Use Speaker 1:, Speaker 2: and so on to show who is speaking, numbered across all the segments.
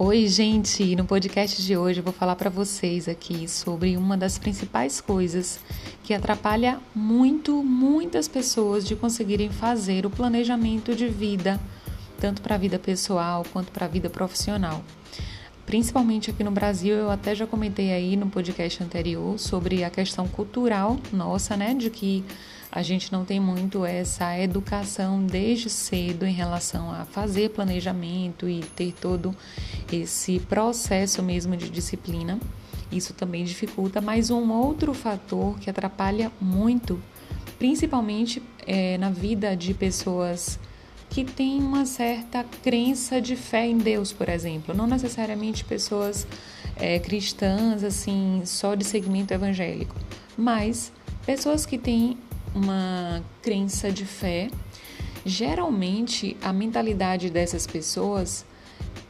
Speaker 1: Oi, gente! No podcast de hoje eu vou falar para vocês aqui sobre uma das principais coisas que atrapalha muito, muitas pessoas de conseguirem fazer o planejamento de vida, tanto para a vida pessoal quanto para a vida profissional. Principalmente aqui no Brasil, eu até já comentei aí no podcast anterior sobre a questão cultural nossa, né, de que a gente não tem muito essa educação desde cedo em relação a fazer planejamento e ter todo esse processo mesmo de disciplina. Isso também dificulta, mas um outro fator que atrapalha muito, principalmente é, na vida de pessoas que têm uma certa crença de fé em Deus, por exemplo, não necessariamente pessoas é, cristãs, assim, só de segmento evangélico, mas pessoas que têm uma crença de fé, geralmente a mentalidade dessas pessoas,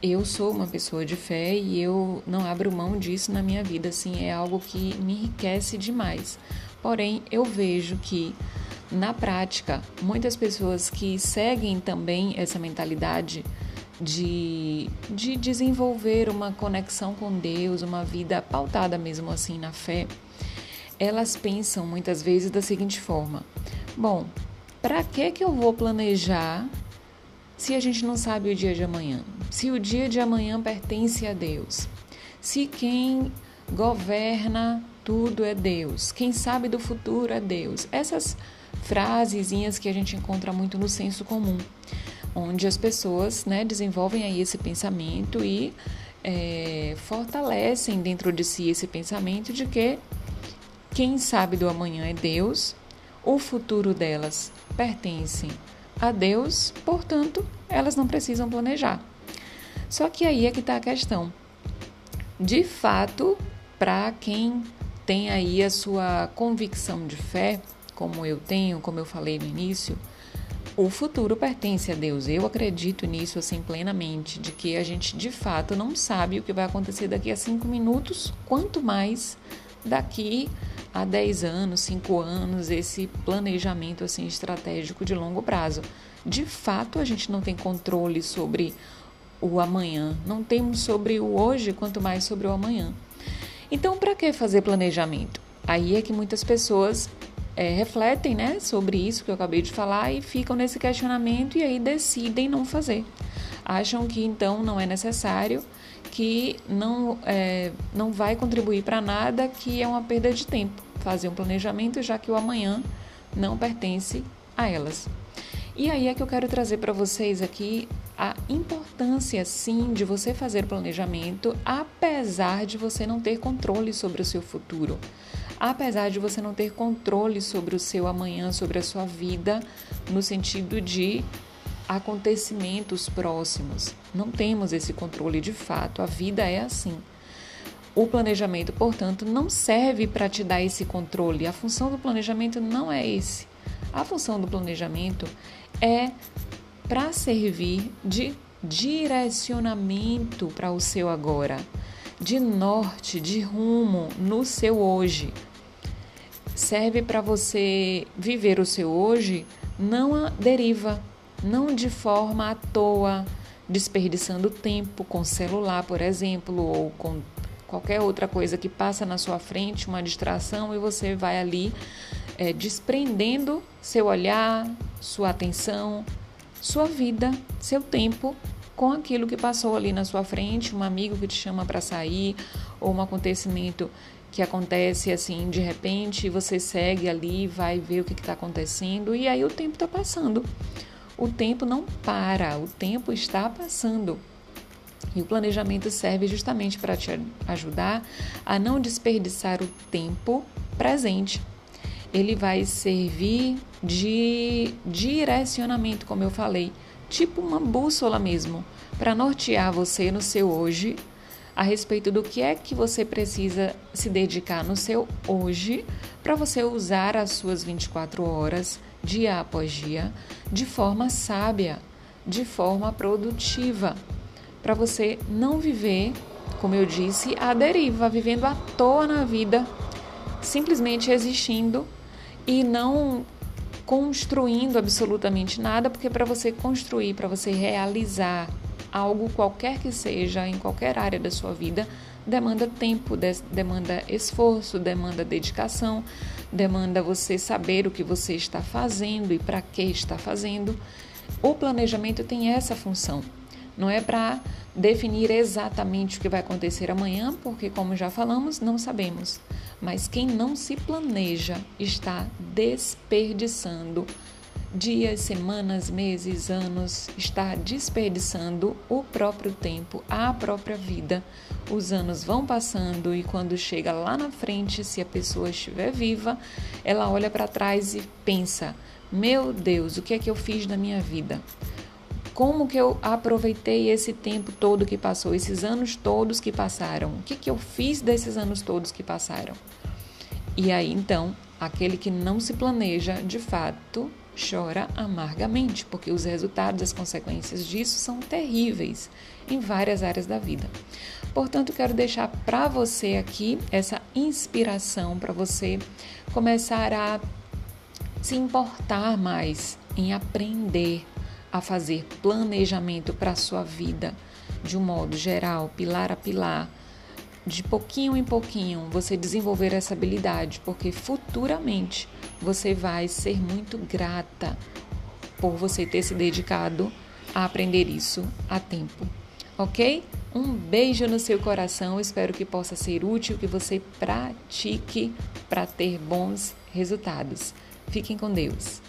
Speaker 1: eu sou uma pessoa de fé e eu não abro mão disso na minha vida, assim, é algo que me enriquece demais. Porém, eu vejo que na prática, muitas pessoas que seguem também essa mentalidade de, de desenvolver uma conexão com Deus, uma vida pautada mesmo assim na fé, elas pensam muitas vezes da seguinte forma: bom, para que que eu vou planejar se a gente não sabe o dia de amanhã? Se o dia de amanhã pertence a Deus? Se quem governa tudo é Deus, quem sabe do futuro é Deus. Essas frasezinhas que a gente encontra muito no senso comum, onde as pessoas né, desenvolvem aí esse pensamento e é, fortalecem dentro de si esse pensamento de que quem sabe do amanhã é Deus, o futuro delas pertence a Deus, portanto, elas não precisam planejar. Só que aí é que está a questão. De fato, para quem tem aí a sua convicção de fé, como eu tenho, como eu falei no início, o futuro pertence a Deus. Eu acredito nisso assim plenamente, de que a gente de fato não sabe o que vai acontecer daqui a cinco minutos, quanto mais daqui há 10 anos, 5 anos, esse planejamento assim estratégico de longo prazo. De fato, a gente não tem controle sobre o amanhã, não temos sobre o hoje, quanto mais sobre o amanhã. Então, para que fazer planejamento? Aí é que muitas pessoas é, refletem né, sobre isso que eu acabei de falar e ficam nesse questionamento e aí decidem não fazer. Acham que então não é necessário que não, é, não vai contribuir para nada, que é uma perda de tempo fazer um planejamento, já que o amanhã não pertence a elas. E aí é que eu quero trazer para vocês aqui a importância, sim, de você fazer planejamento, apesar de você não ter controle sobre o seu futuro, apesar de você não ter controle sobre o seu amanhã, sobre a sua vida, no sentido de acontecimentos próximos. Não temos esse controle de fato, a vida é assim. O planejamento, portanto, não serve para te dar esse controle. A função do planejamento não é esse. A função do planejamento é para servir de direcionamento para o seu agora, de norte, de rumo no seu hoje. Serve para você viver o seu hoje não a deriva, não de forma à toa, desperdiçando tempo com celular, por exemplo, ou com qualquer outra coisa que passa na sua frente, uma distração, e você vai ali é, desprendendo seu olhar, sua atenção, sua vida, seu tempo com aquilo que passou ali na sua frente, um amigo que te chama para sair, ou um acontecimento que acontece assim de repente, você segue ali, vai ver o que está acontecendo, e aí o tempo está passando o tempo não para, o tempo está passando. E o planejamento serve justamente para te ajudar a não desperdiçar o tempo presente. Ele vai servir de direcionamento, como eu falei, tipo uma bússola mesmo, para nortear você no seu hoje a respeito do que é que você precisa se dedicar no seu hoje para você usar as suas 24 horas dia após dia, de forma sábia, de forma produtiva, para você não viver, como eu disse, à deriva, vivendo à toa na vida, simplesmente existindo e não construindo absolutamente nada, porque para você construir, para você realizar algo qualquer que seja, em qualquer área da sua vida, demanda tempo, demanda esforço, demanda dedicação, demanda você saber o que você está fazendo e para que está fazendo. O planejamento tem essa função. Não é para definir exatamente o que vai acontecer amanhã, porque, como já falamos, não sabemos. Mas quem não se planeja está desperdiçando dias, semanas, meses, anos, está desperdiçando o próprio tempo, a própria vida. Os anos vão passando e quando chega lá na frente, se a pessoa estiver viva, ela olha para trás e pensa: meu Deus, o que é que eu fiz na minha vida? Como que eu aproveitei esse tempo todo que passou, esses anos todos que passaram? O que, que eu fiz desses anos todos que passaram? E aí então, aquele que não se planeja, de fato, chora amargamente, porque os resultados, as consequências disso são terríveis em várias áreas da vida. Portanto, quero deixar para você aqui essa inspiração para você começar a se importar mais em aprender a fazer planejamento para a sua vida de um modo geral, pilar a pilar, de pouquinho em pouquinho você desenvolver essa habilidade, porque futuramente você vai ser muito grata por você ter se dedicado a aprender isso a tempo. Ok? Um beijo no seu coração, espero que possa ser útil, que você pratique para ter bons resultados. Fiquem com Deus.